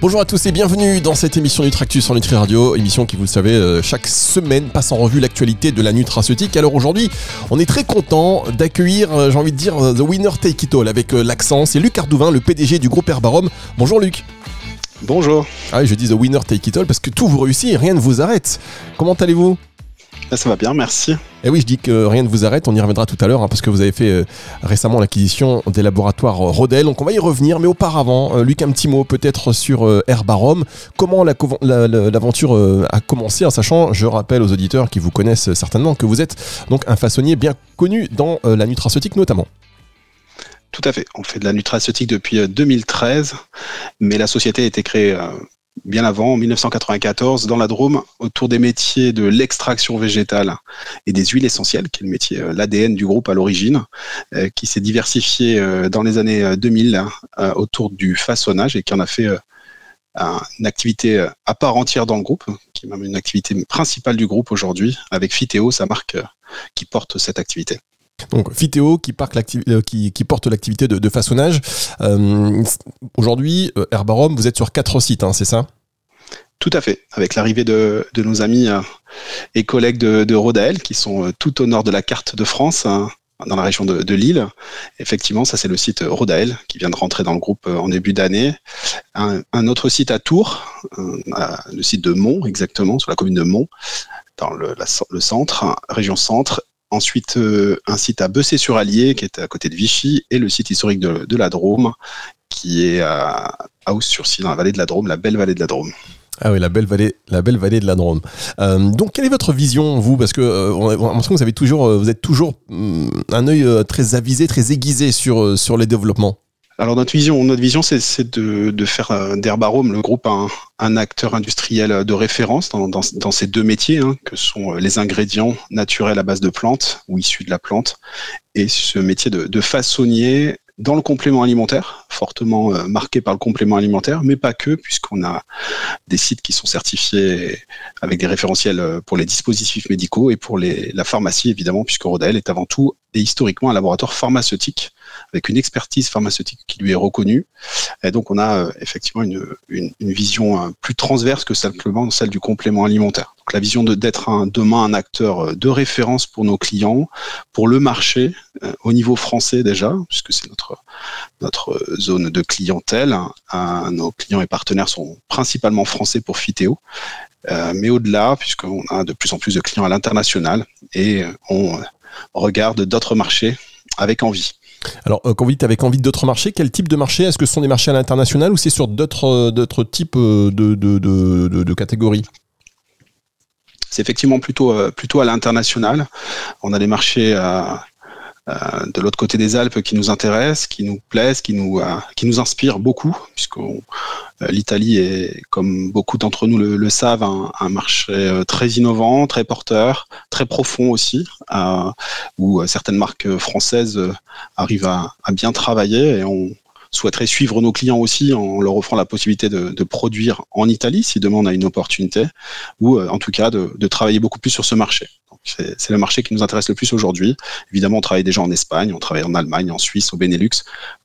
Bonjour à tous et bienvenue dans cette émission Nutractus sur Nutri Radio, émission qui, vous le savez, euh, chaque semaine passe en revue l'actualité de la nutraceutique. Alors aujourd'hui, on est très content d'accueillir, euh, j'ai envie de dire, euh, The Winner Take It All avec l'accent. C'est Luc Ardouvin, le PDG du groupe Herbarom. Bonjour Luc. Bonjour. Ah, je dis The Winner Take It All parce que tout vous réussit et rien ne vous arrête. Comment allez-vous? Ça va bien, merci. Et eh oui, je dis que rien ne vous arrête, on y reviendra tout à l'heure, hein, parce que vous avez fait euh, récemment l'acquisition des laboratoires euh, Rodel, donc on va y revenir, mais auparavant, euh, Luc, un petit mot peut-être sur Herbarom. Comment l'aventure a commencé, en sachant, je rappelle aux auditeurs qui vous connaissent certainement, que vous êtes donc un façonnier bien connu dans la nutraceutique notamment. Tout à fait. On fait de la nutraceutique depuis 2013, mais la société a été créée bien avant, en 1994, dans la Drôme, autour des métiers de l'extraction végétale et des huiles essentielles, qui est le métier, euh, l'ADN du groupe à l'origine, euh, qui s'est diversifié euh, dans les années 2000 autour du façonnage et qui en a fait une activité à part entière dans le groupe, qui est même une activité principale du groupe aujourd'hui, avec Fiteo, sa marque qui porte cette activité. Donc Fiteo qui, qui, porte l'activité de, façonnage. Aujourd'hui, Herbarom, vous êtes sur quatre sites, hein, c'est ça? Tout à fait, avec l'arrivée de, nos amis euh, et collègues de, de qui sont euh, tout au nord de la carte de France, hein, dans la région de, Lille. Effectivement, ça c'est le site Rodael qui vient de rentrer dans le groupe euh, en début d'année. Un, autre site à Tours, le site de Mont exactement, sur la commune de Mont, dans le, centre, région centre. Ensuite, un site à Bessé-sur-Allier, qui est à côté de Vichy, et le site historique de, la Drôme, qui est à Haus-sur-Scie, dans la vallée de la Drôme, la belle vallée de la Drôme. Ah oui, la belle vallée, la belle vallée de la Drôme. Euh, donc, quelle est votre vision, vous? Parce que euh, vous avez toujours, euh, vous êtes toujours mm, un œil très avisé, très aiguisé sur les développements. Alors notre vision, notre vision, c'est de, faire d'Herbarome le groupe un, un, acteur industriel de référence dans, ces deux métiers, hein, que sont les ingrédients naturels à base de plantes ou issus de la plante, et ce métier de, façonnier dans le complément alimentaire, fortement euh, marqué par le complément alimentaire, mais pas que, puisqu'on a des sites qui sont certifiés avec des référentiels euh, pour les dispositifs médicaux et pour la pharmacie, évidemment, puisque Rodel est avant tout et historiquement un laboratoire pharmaceutique avec une expertise pharmaceutique qui lui est reconnue. Et donc on a euh, effectivement une, une, vision plus transverse que simplement celle du complément alimentaire. Donc la vision d'être demain un acteur de référence pour nos clients, pour le marché, au niveau français déjà, puisque c'est notre, notre zone de clientèle. Nos clients et partenaires sont principalement français pour Fiteo. Euh, mais au-delà, puisqu'on a de plus en plus de clients à l'international et on regarde d'autres marchés avec envie. Alors, euh, quand vous dites avec envie d'autres marchés, quel type de marché Est-ce que ce sont des marchés à l'international ou c'est sur d'autres, euh, types de, de, catégories? C'est effectivement plutôt, à l'international. On a des marchés à, euh, de l'autre côté des Alpes qui nous intéressent, qui nous plaisent, qui nous, euh, inspirent beaucoup, puisque euh, l'Italie est, comme beaucoup d'entre nous le, savent, un, marché très innovant, très porteur, très profond aussi, où certaines marques françaises arrivent à, bien travailler et on, souhaiterait suivre nos clients aussi en leur offrant la possibilité de, produire en Italie si demain on a une opportunité, ou euh, en tout cas de travailler beaucoup plus sur ce marché. C'est le marché qui nous intéresse le plus aujourd'hui. Évidemment, on travaille déjà en Espagne, on travaille en Allemagne, en Suisse, au Benelux.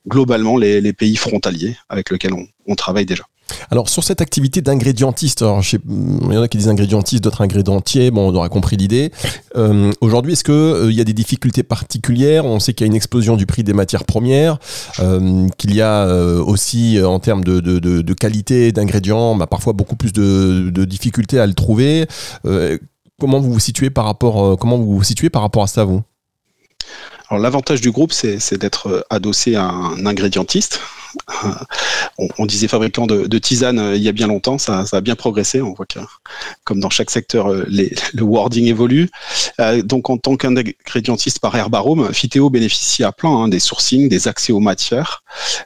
Globalement, les, pays frontaliers avec lesquels on, on travaille déjà. Alors sur cette activité d'ingrédientiste, il y en a qui disent ingrédientiste, d'autres ingrédientiers, bon on aura compris l'idée. Euh, aujourd'hui, est-ce qu'il euh, y a des difficultés particulières? On sait qu'il y a une explosion du prix des matières premières, euh, qu'il y a aussi en termes de, qualité d'ingrédients, bah, parfois beaucoup plus de, difficultés à le trouver. Comment vous vous situez par rapport, comment vous vous situez par rapport à ça, vous? Alors l'avantage du groupe, c'est d'être adossé à un ingrédientiste, on, disait fabricant de, de tisane euh, il y a bien longtemps, ça, a bien progressé. On voit que, comme dans chaque secteur, euh, le wording évolue. Euh, donc, en tant qu'ingrédientiste par Herbarome, Fiteo bénéficie à plein hein, des sourcings, des accès aux matières.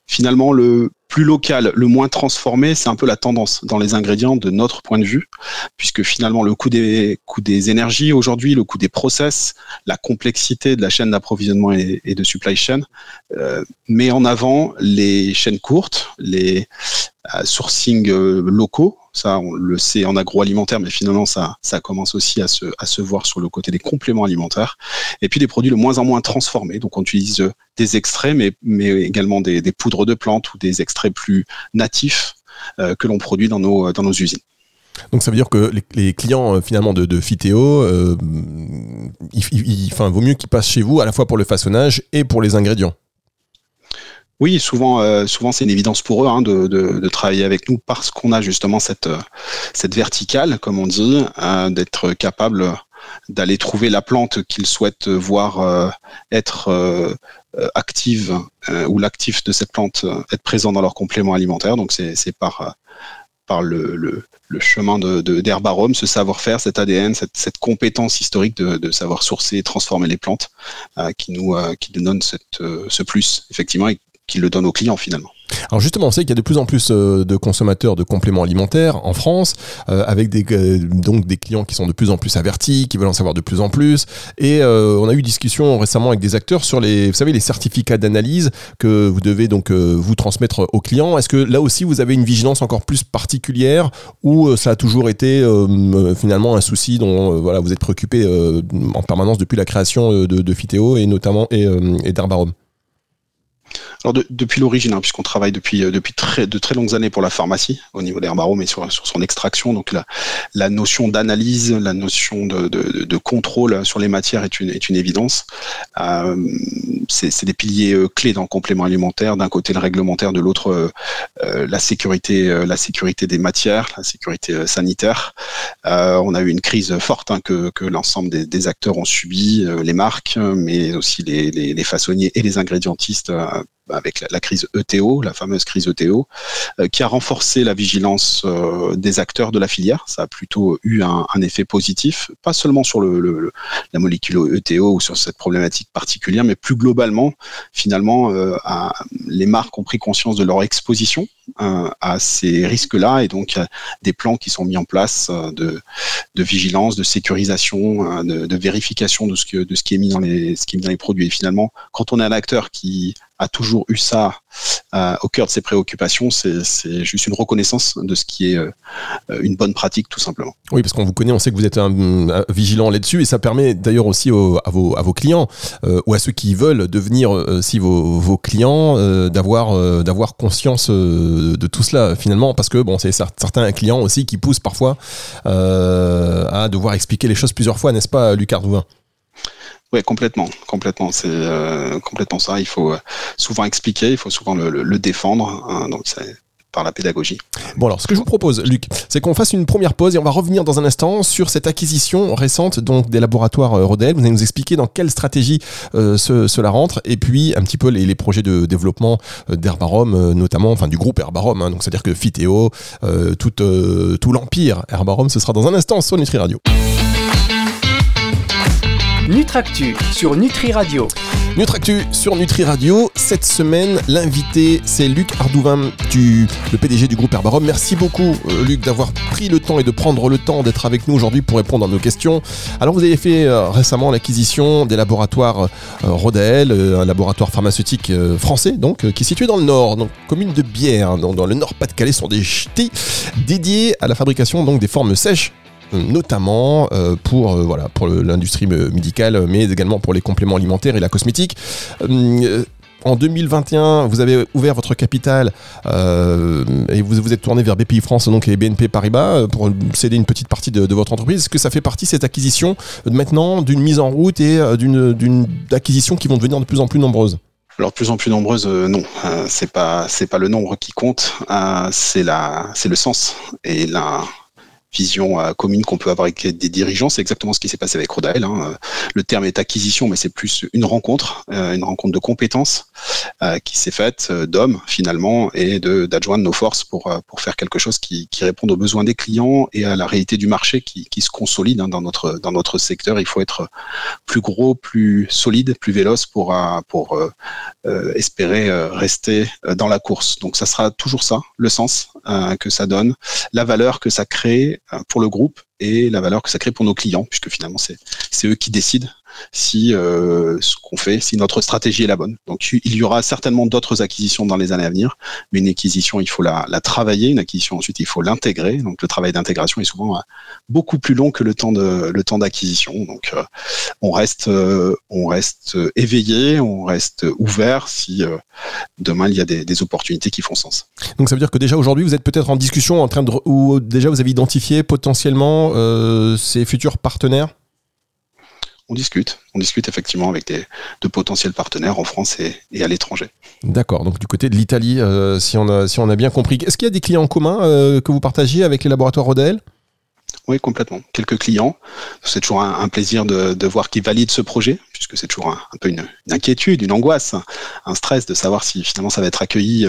Finalement, le plus local, le moins transformé, c'est un peu la tendance dans les ingrédients de notre point de vue, puisque finalement le coût des, coûts des énergies aujourd'hui, le coût des process, la complexité de la chaîne d'approvisionnement et, de supply chain euh, met en avant les chaînes courtes, les, sourcing locaux. Ça, on le sait en agroalimentaire, mais finalement, ça, commence aussi à se, voir sur le côté des compléments alimentaires. Et puis des produits de moins en moins transformés. Donc, on utilise des extraits, mais, également des, poudres de plantes ou des extraits plus natifs que l'on produit dans nos, usines. Donc ça veut dire que les, clients euh, finalement de, de euh, il, vaut mieux qu'ils passent chez vous à la fois pour le façonnage et pour les ingrédients. Oui, souvent, euh, souvent c'est une évidence pour eux hein, de, travailler avec nous parce qu'on a justement cette, cette verticale, comme on dit, d'être capable d'aller trouver la plante qu'ils souhaitent voir être active ou l'actif de cette plante être présent dans leur complément alimentaire. Donc c'est par par le, le, chemin de, d'Herbarome, ce savoir-faire, cet ADN, cette, compétence historique de, savoir sourcer et transformer les plantes euh, qui, nous, euh, qui nous donne cette, euh, ce plus, effectivement, qui le donne aux clients finalement. Alors justement, on sait qu'il y a de plus en plus euh, de consommateurs de compléments alimentaires en France, euh, avec des, euh, donc des clients qui sont de plus en plus avertis, qui veulent en savoir de plus en plus. Et on a eu discussion récemment avec des acteurs sur les, vous savez, les certificats d'analyse que vous devez donc vous transmettre aux clients. Est-ce que là aussi vous avez une vigilance encore plus particulière ou ça a toujours été finalement un souci dont voilà vous êtes préoccupé en permanence depuis la création de, de Fitéo et notamment et, et d'Herbarum alors depuis l'origine, hein, puisqu'on travaille depuis euh, depuis de très longues années pour la pharmacie au niveau d'herbarome et sur, sur son extraction, donc la, notion d'analyse, la notion de, contrôle sur les matières est une évidence. Euh, c'est des piliers euh, clés dans le complément alimentaire. D'un côté le réglementaire, de l'autre la sécurité la sécurité des matières, la sécurité sanitaire. on a eu une crise forte hein, que, l'ensemble des, des, acteurs ont subi, les marques, mais aussi les, les, les façonniers et les ingrédientistes uh, avec la, crise ETO, la fameuse crise ETO, euh, qui a renforcé la vigilance euh, des acteurs de la filière. Ça a plutôt eu un, effet positif, pas seulement sur la molécule ETO ou sur cette problématique particulière, mais plus globalement, finalement, euh, les marques ont pris conscience de leur exposition à ces risques-là et donc des plans qui sont mis en place de, vigilance, de sécurisation, de, vérification de ce qui est mis dans les, ce qui est mis dans les produits. Et finalement, quand on est un acteur qui a toujours eu ça euh, au cœur de ses préoccupations. C'est juste une reconnaissance de ce qui est euh, une bonne pratique, tout simplement. Oui, parce qu'on vous connaît, on sait que vous êtes vigilant là-dessus, et ça permet d'ailleurs aussi à, vos, clients euh, ou à ceux qui veulent devenir aussi vos, clients d'avoir conscience de tout cela finalement, parce que bon, c'est certains clients aussi qui poussent parfois à devoir expliquer les choses plusieurs fois, n'est-ce pas, Lucas Ardouin? Oui, complètement, complètement. C'est euh, complètement ça. Il faut euh, souvent expliquer, il faut souvent le, défendre. Hein, donc par la pédagogie. Bon alors, ce que je vous propose, Luc, c'est qu'on fasse une première pause et on va revenir dans un instant sur cette acquisition récente donc des laboratoires euh, Rodel. Vous allez nous expliquer dans quelle stratégie cela rentre et puis un petit peu les, projets de développement d'Herbarom, notamment, enfin du groupe Herbarom. Hein, donc c'est-à-dire que Fitéo, tout, tout l'empire Herbarom, ce sera dans un instant sur Nutri Radio. Nutractu sur Nutri Radio. Nutractu sur Nutri Radio. Cette semaine, l'invité, c'est Luc Ardouin, du, le PDG du groupe Herbarom. Merci beaucoup, euh, Luc, d'avoir pris le temps et de prendre le temps d'être avec nous aujourd'hui pour répondre à nos questions. Alors, vous avez fait euh, récemment l'acquisition des laboratoires euh, Rodel, un laboratoire pharmaceutique français, donc, qui est situé dans le nord, donc commune de Bière, dans, dans le nord Pas-de-Calais, sont des ch'tis dédiés à la fabrication donc, des formes sèches notamment euh, pour euh, voilà pour l'industrie médicale, mais également pour les compléments alimentaires et la cosmétique. Euh, en 2021, vous avez ouvert votre capital et vous vous êtes tourné vers BPI France donc et BNP Paribas pour céder une petite partie de, votre entreprise. Est-ce que ça fait partie cette acquisition maintenant d'une mise en route et d'une acquisition qui vont devenir de plus en plus nombreuses? Alors de plus en plus nombreuses, non, c'est pas c'est pas le nombre qui compte, c'est la c'est le sens et la vision euh, commune qu'on peut avoir avec des dirigeants. C'est exactement ce qui s'est passé avec Rodael. Hein. Le terme est acquisition, mais c'est plus une rencontre, euh, une rencontre de compétences euh, qui s'est faite d'hommes finalement et d'adjoindre nos forces pour, pour faire quelque chose qui, qui réponde aux besoins des clients et à la réalité du marché qui, qui se consolide hein, dans, notre, dans notre secteur. Il faut être plus gros, plus solide, plus véloce pour, pour espérer rester dans la course. Donc ça sera toujours ça, le sens que ça donne, la valeur que ça crée euh, pour le groupe et la valeur que ça crée pour nos clients, puisque finalement c'est eux qui décident si ce qu'on fait, si notre stratégie est la bonne. Donc il y aura certainement d'autres acquisitions dans les années à venir, mais une acquisition, il faut la, travailler. Une acquisition, ensuite, il faut l'intégrer. Donc le travail d'intégration est souvent beaucoup plus long que le temps de le temps d'acquisition. Donc on reste on reste éveillé, on reste ouvert si demain il y a des, opportunités qui font sens. Donc ça veut dire que déjà aujourd'hui vous êtes peut-être en discussion en train ou déjà vous avez identifié potentiellement euh, ces futurs partenaires? On discute. On discute effectivement avec des, de potentiels partenaires en France et, à l'étranger. D'accord. Donc du côté de l'Italie, euh, si, on a, si on a bien compris. Est-ce qu'il y a des clients communs euh, que vous partagez avec les laboratoires Rodel? Oui, complètement. Quelques clients. C'est toujours un, plaisir de, voir qu'ils valident ce projet, puisque c'est toujours un, peu une, une, inquiétude, une angoisse, un stress de savoir si finalement ça va être accueilli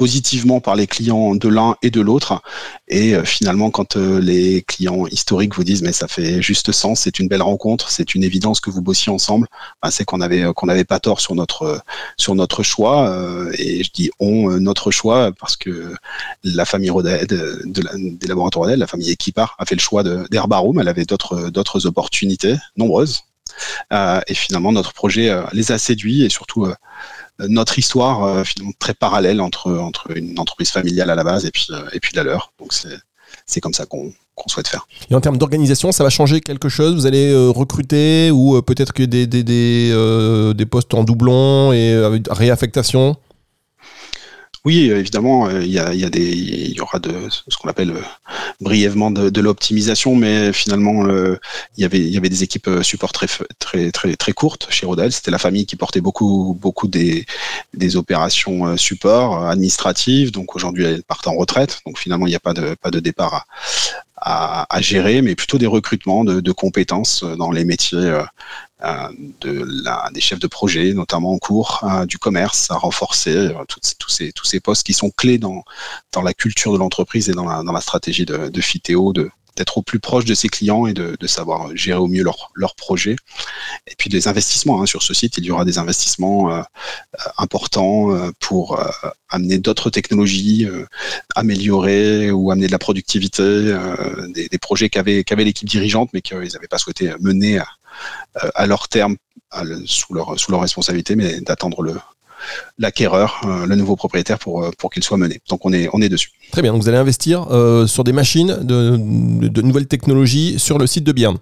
positivement par les clients de l'un et de l'autre. Et euh, finalement, quand euh, les clients historiques vous disent mais ça fait juste sens, c'est une belle rencontre, c'est une évidence que vous bossiez ensemble, ben, c'est qu'on avait qu'on n'avait pas tort sur notre sur notre choix. Euh, et je dis on notre choix parce que la famille Rodel, de, des laboratoires Rodel, la famille Equipar a fait le choix d'Herbarum. Elle avait d'autres opportunités nombreuses. Et finalement, notre projet les a séduits et surtout notre histoire euh, finalement très parallèle entre, entre une entreprise familiale à la base et puis, euh, et puis la leur. Donc c'est comme ça qu'on souhaite faire. Et en termes d'organisation, ça va changer quelque chose? Vous allez euh, recruter ou peut-être que des, des, des, des, postes en doublon et réaffectation? Oui, évidemment, euh, il y, a, des, il y aura de ce qu'on appelle euh, brièvement de, l'optimisation, mais finalement, euh, il y avait, des équipes support très, très, très, très courtes chez Rodel. C'était la famille qui portait beaucoup, beaucoup des, opérations support administratives. Donc aujourd'hui, elle part en retraite. Donc finalement, il n'y a pas de, pas de départ à, gérer, mais plutôt des recrutements de, compétences dans les métiers euh, de la, des chefs de projet, notamment en cours, euh, du commerce, à renforcer euh, tous, ces, tous ces postes qui sont clés dans, dans la culture de l'entreprise et dans la, dans la stratégie de, de de, d'être au plus proche de ses clients et de, savoir gérer au mieux leurs leur projets. Et puis des investissements. Hein. Sur ce site, il y aura des investissements euh, importants pour euh, amener d'autres technologies, euh, améliorer ou amener de la productivité, des, projets qu'avait l'équipe dirigeante, mais qu'ils n'avaient pas souhaité mener à, euh, à leur terme, sous, leur, sous leur responsabilité, mais d'attendre le, l'acquéreur, euh, le nouveau propriétaire pour, euh, pour qu'il soit mené. Donc on est, on est dessus. Très bien, donc vous allez investir sur des machines de, de, nouvelles technologies sur le site de Bierne.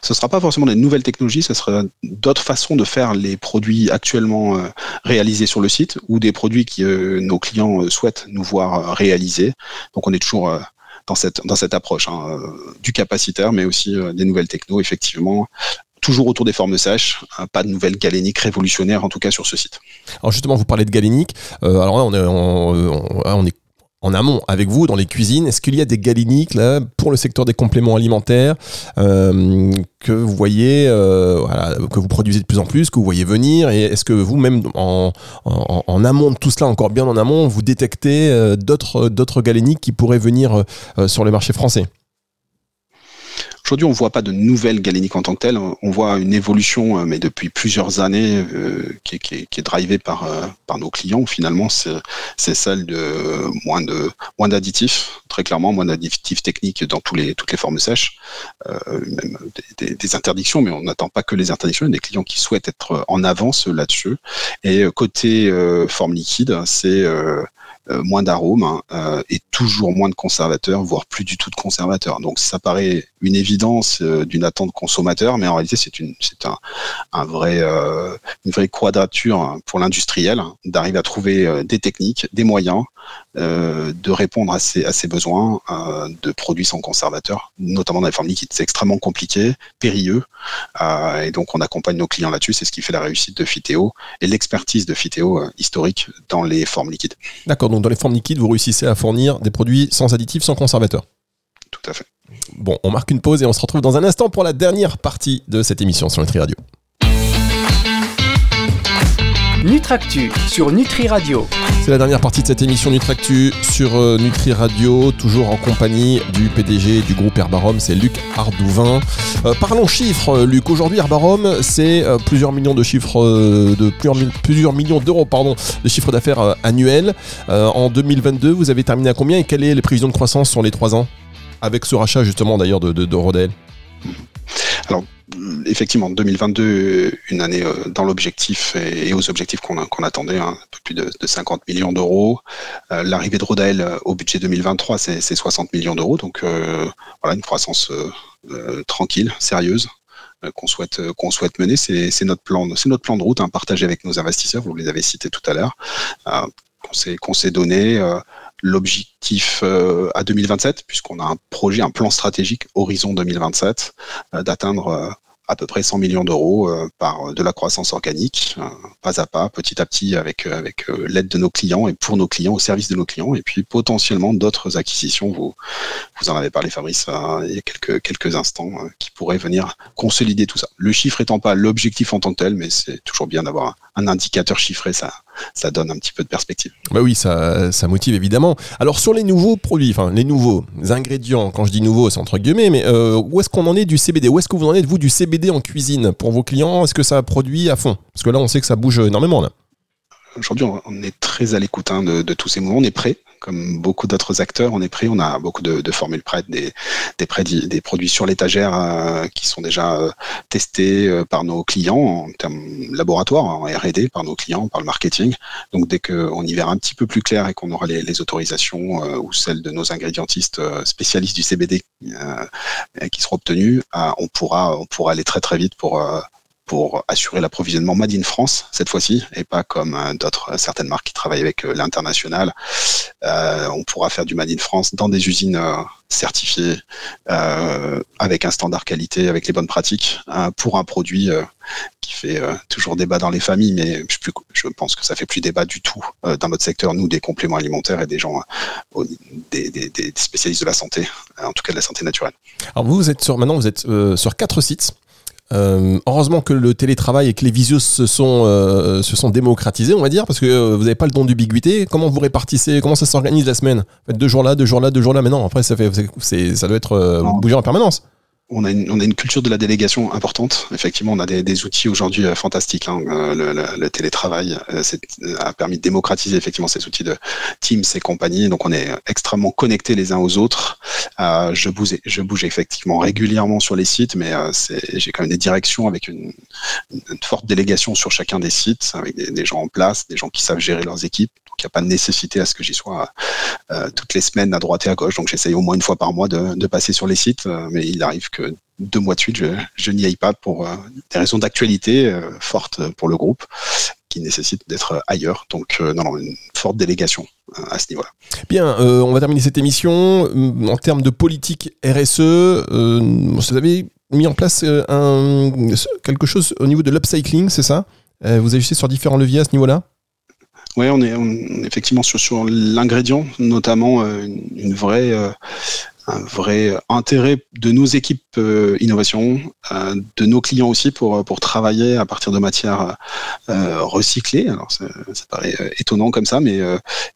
Ce ne sera pas forcément des nouvelles technologies, ce sera d'autres façons de faire les produits actuellement réalisés sur le site ou des produits que nos clients souhaitent nous voir réaliser. Donc on est toujours dans cette, dans cette approche hein, euh, du capacitaire, mais aussi euh, des nouvelles techno, effectivement, toujours autour des formes sèches, hein, pas de nouvelles galéniques révolutionnaires en tout cas sur ce site. Alors justement, vous parlez de galénique. Euh, alors là, on est, en amont avec vous dans les cuisines. Est-ce qu'il y a des galéniques là pour le secteur des compléments alimentaires euh, que vous voyez, euh, que vous produisez de plus en plus, que vous voyez venir? Et est-ce que vous même en, en, amont de tout cela, encore bien en amont, vous détectez d'autres d'autres galéniques qui pourraient venir sur le marché français? Aujourd'hui, on ne voit pas de nouvelles galéniques en tant que telles. On voit une évolution, euh, mais depuis plusieurs années, euh, qui, qui, est, drivée par, euh, par nos clients. Finalement, c'est celle de moins de moins d'additifs, très clairement, moins d'additifs techniques dans les, toutes les formes sèches, même des, des, interdictions, mais on n'attend pas que les interdictions. Il y a des clients qui souhaitent être en avance là-dessus. Et côté forme liquide, c'est euh, moins d'arômes hein, euh, et toujours moins de conservateurs, voire plus du tout de conservateurs. Donc ça paraît une évidence euh, d'une attente consommateur, mais en réalité c'est une c'est un, vrai une vraie quadrature hein, pour l'industriel hein, d'arriver à trouver des techniques, des moyens de répondre à ses, à ses besoins de produits sans conservateurs, notamment dans les formes liquides. C'est extrêmement compliqué, périlleux, et donc on accompagne nos clients là-dessus. C'est ce qui fait la réussite de Fiteo et l'expertise de Fiteo historique dans les formes liquides. D'accord donc dans les formes liquides, vous réussissez à fournir des produits sans additifs, sans conservateurs. Tout à fait. Bon, on marque une pause et on se retrouve dans un instant pour la dernière partie de cette émission sur Nutri Radio. Nutractu sur Nutri Radio. C'est la dernière partie de cette émission Nutractu sur euh, Nutri Radio, toujours en compagnie du PDG du groupe Herbarom, c'est Luc Ardouvin. Euh, parlons chiffres, euh, Luc. Aujourd'hui, Herbarom, c'est plusieurs millions de chiffres, de plusieurs, millions d'euros, pardon, de chiffre d'affaires annuels. en 2022, vous avez terminé à combien et quelles sont les prévisions de croissance sur les trois ans Avec ce rachat justement d'ailleurs de Rodel? Alors, effectivement, 2022, une année euh, dans l'objectif et, aux objectifs qu'on attendait, hein, un peu plus de, 50 millions d'euros. Euh, l'arrivée de Rodael euh, au budget 2023, c'est 60 millions d'euros. Donc, voilà, une croissance tranquille, sérieuse qu'on souhaite qu'on souhaite mener. C'est notre plan, notre plan de route, hein, partagé avec nos investisseurs. Vous les avez cités tout à l'heure. qu'on s'est donné l'objectif euh, à 2027, puisqu'on a un projet, un plan stratégique horizon 2027, euh, d'atteindre euh, à peu près 100 millions d'euros par de la croissance organique, pas à pas, petit à petit, avec, avec l'aide de nos clients et pour nos clients, au service de nos clients, et puis potentiellement d'autres acquisitions. Vous, vous en avez parlé, Fabrice, il y a quelques, quelques instants, qui pourraient venir consolider tout ça. Le chiffre étant pas l'objectif en tant que tel, mais c'est toujours bien d'avoir un indicateur chiffré, ça, ça donne un petit peu de perspective. Bah oui, ça, ça motive évidemment. Alors sur les nouveaux produits, enfin les nouveaux ingrédients, quand je dis nouveau, c'est entre guillemets, mais euh, où est-ce qu'on en est du CBD Où est-ce que vous en êtes vous du CBD en cuisine? Pour vos clients Est-ce que ça produit à fond? Parce que là, on sait que ça bouge énormément là. Aujourd'hui, on est très à l'écoute hein, de, de tous ces mouvements. On est prêt comme beaucoup d'autres acteurs, on est prêt. On a beaucoup de, formules prêtes, des, des, des produits sur l'étagère euh, qui sont déjà euh, testés euh, par nos clients en termes laboratoires, en R&D, par nos clients, par le marketing. Donc dès qu'on y verra un petit peu plus clair et qu'on aura les, autorisations ou celles de nos ingrédientistes spécialistes du CBD qui seront pourra on pourra aller très très vite pour pour assurer l'approvisionnement Made in France cette fois-ci et pas comme euh, d'autres euh, certaines marques qui travaillent avec euh, l'international. on pourra faire du Made in France dans des usines certifiées avec un standard qualité, avec les bonnes pratiques pour un produit qui fait toujours débat dans les familles, mais je, pense que ça fait plus débat du tout dans notre secteur, nous, des compléments alimentaires et des gens, des, des, spécialistes de la santé, en tout cas de la santé naturelle. Alors vous, vous êtes sur, maintenant, vous êtes sur quatre sites. Euh, heureusement que le télétravail et que les visios se sont, euh, se sont démocratisés, on va dire, parce que euh, vous n'avez pas le don d'ubiquité. Comment vous répartissez Comment ça s'organise la semaine? Deux jours là, deux jours là, deux jours là. Mais non, après, ça, fait, ça doit être bougé en permanence on a, une, culture de la délégation importante. Effectivement, on a des, outils aujourd'hui euh, fantastiques. Hein. Euh, le, télétravail euh, a permis de démocratiser effectivement ces outils de Teams et compagnie. Donc, on est extrêmement connectés les uns aux autres. Je, bouge, je bouge effectivement régulièrement sur les sites, mais j'ai quand même des directions avec une, forte délégation sur chacun des sites, avec des, gens en place, des gens qui savent gérer leurs équipes. Donc, il n'y a pas de nécessité à ce que j'y sois toutes les semaines à droite et à gauche. Donc, j'essaye au moins une fois par mois de, de passer sur les sites, mais il arrive que deux mois de suite, je, n'y aille pas pour euh, des raisons d'actualité euh, fortes pour le groupe qui nécessitent d'être ailleurs. Donc, euh, non, une forte délégation à ce niveau-là. Bien, on va terminer cette émission. En termes de politique RSE, vous avez mis en place un, quelque chose au niveau de l'upcycling, c'est ça? Vous agissez sur différents leviers à ce niveau-là? Oui, on est, effectivement sur, sur l'ingrédient, notamment une, vraie un vrai intérêt de nos équipes euh, innovation, euh, de nos clients aussi pour, pour travailler à partir de matières euh, recyclées. Alors ça, ça, paraît étonnant comme ça, mais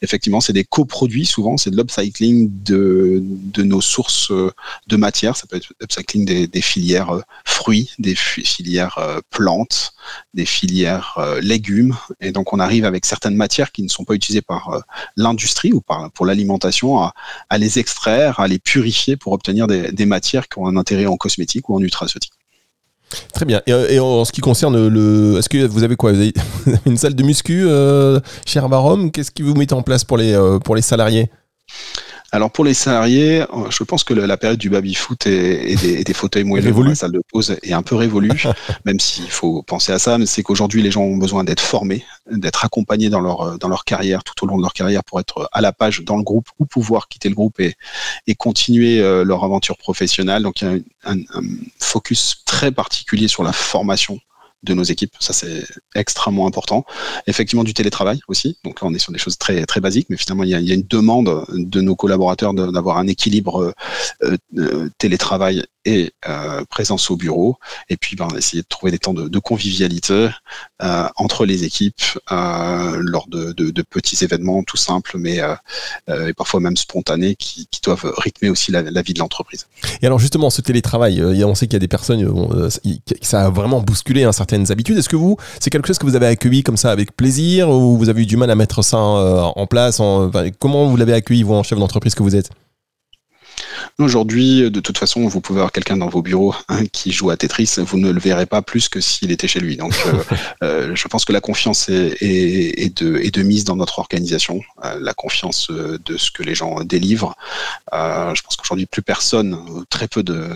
effectivement c'est des coproduits souvent, c'est de l'upcycling de, de nos sources de matières. Ça peut être l'upcycling des, des filières fruits, des filières plantes, des filières légumes, et donc on arrive avec certaines matières qui ne sont pas utilisées par l'industrie ou par, pour l'alimentation à, à les extraire, à les purifier pour obtenir des, matières qui ont un intérêt en cosmétique ou en nutraceutique. Très bien. Et, en ce qui concerne le, est-ce que vous avez quoi? Vous avez une salle de muscu euh, chez Herbarom Qu'est-ce que vous mettez en place pour les euh, pour les salariés? Alors pour les salariés, euh, je pense que la période du baby-foot et, des, fauteuils moelleux dans la salle de pause est un peu révolue, même s'il faut penser à ça, mais c'est qu'aujourd'hui les gens ont besoin d'être formés, d'être accompagnés dans leur, dans leur carrière, tout au long de leur carrière pour être à la page dans le groupe ou pouvoir quitter le groupe et, et continuer euh, leur aventure professionnelle. Donc il y a un, un focus très particulier sur la formation de nos équipes. Ça, c'est extrêmement important. Effectivement, du télétravail aussi. Donc là, on est sur des choses très, très basiques, mais finalement, il y a, une demande de nos collaborateurs d'avoir un équilibre euh, euh, télétravail et euh, présence au bureau. Et puis, ben, essayer de trouver des temps de, convivialité euh, entre les équipes euh, lors de, petits événements tout simples, mais parfois même spontanés, qui, doivent rythmer aussi la, vie de l'entreprise. Et alors justement, ce télétravail, on sait qu'il y a des personnes, ça a vraiment bousculé hein, certaines habitudes. Est-ce que vous, c'est quelque chose que vous avez accueilli comme ça avec plaisir, ou vous avez eu du mal à mettre ça en place Comment vous l'avez accueilli, vous, en chef d'entreprise que vous êtes? Aujourd'hui, de toute façon, vous pouvez avoir quelqu'un dans vos bureaux hein, qui joue à Tetris, vous ne le verrez pas plus que s'il était chez lui. Donc, je pense que la confiance est, est, de, est, de, mise dans notre organisation, la confiance de ce que les gens délivrent. je pense qu'aujourd'hui, plus personne, très peu de,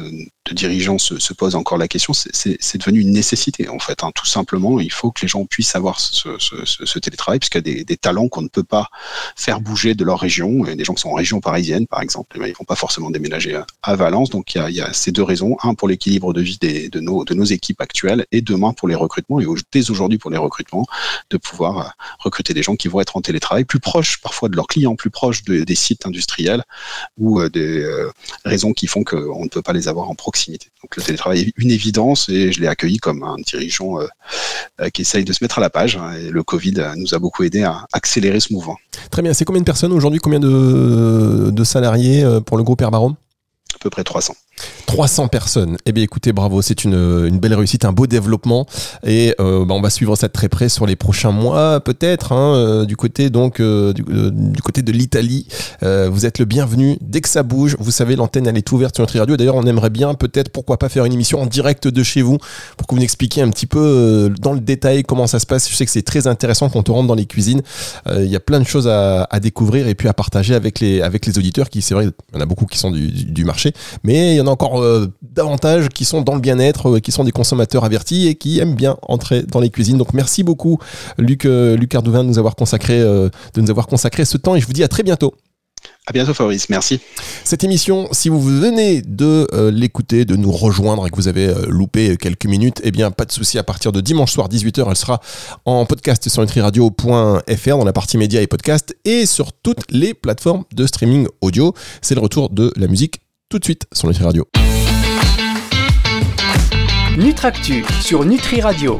de dirigeants se, se, posent encore la question. C'est devenu une nécessité, en fait. Hein. Tout simplement, il faut que les gens puissent avoir ce, ce, ce télétravail, puisqu'il y a des, des talents qu'on ne peut pas faire bouger de leur région. Et des gens qui sont en région parisienne, par exemple, eh ben, ils vont pas forcément déménager à, Valence. Donc, il y, a, ces deux raisons. Un, pour l'équilibre de vie des, de, nos, de nos équipes actuelles, et demain, pour les recrutements, et dès aujourd'hui pour les recrutements, de pouvoir euh, recruter des gens qui vont être en télétravail, plus proches parfois de leurs clients, plus proches de, des sites industriels, ou euh, des euh, raisons qui font qu'on ne peut pas les avoir en proximité. Donc, le télétravail est une évidence, et je l'ai accueilli comme un dirigeant qui essaye de se mettre à la page. Hein, et le Covid nous a beaucoup aidé à accélérer ce mouvement. Très bien. C'est combien de personnes aujourd'hui? Combien de salariés pour le groupe? Herbarom À peu près 300. 300 personnes. Eh bien, écoutez, bravo, c'est une, une, belle réussite, un beau développement, et euh, bah, on va suivre ça de très près sur les prochains mois, peut-être, hein, euh, du côté donc euh, du, côté de l'Italie. vous êtes le bienvenu dès que ça bouge. Vous savez, l'antenne elle est ouverte sur notre radio. D'ailleurs, on aimerait bien, peut-être, pourquoi pas faire une émission en direct de chez vous pour que vous expliquiez un petit peu dans le détail comment ça se passe. Je sais que c'est très intéressant quand on rentre dans les cuisines. Il y a plein de choses à, à, découvrir et puis à partager avec les avec les auditeurs qui, c'est vrai, il y en a beaucoup qui sont du, du marché, mais il y en a encore euh, davantage qui sont dans le bien-être, euh, qui sont des consommateurs avertis et qui aiment bien entrer dans les cuisines. Donc merci beaucoup Luc, euh, Luc Ardouvin de nous avoir consacré, de nous avoir consacré ce temps et je vous dis à très bientôt. À bientôt Fabrice, merci. Cette émission, si vous venez de l'écouter, de nous rejoindre et que vous avez loupé quelques minutes, eh bien pas de souci, à partir de dimanche soir 18h, elle sera en podcast sur nutriradio.fr dans la partie médias et podcast et sur toutes les plateformes de streaming audio. C'est le retour de la musique tout de suite sur Nutri Radio. Nutractu sur Nutri Radio.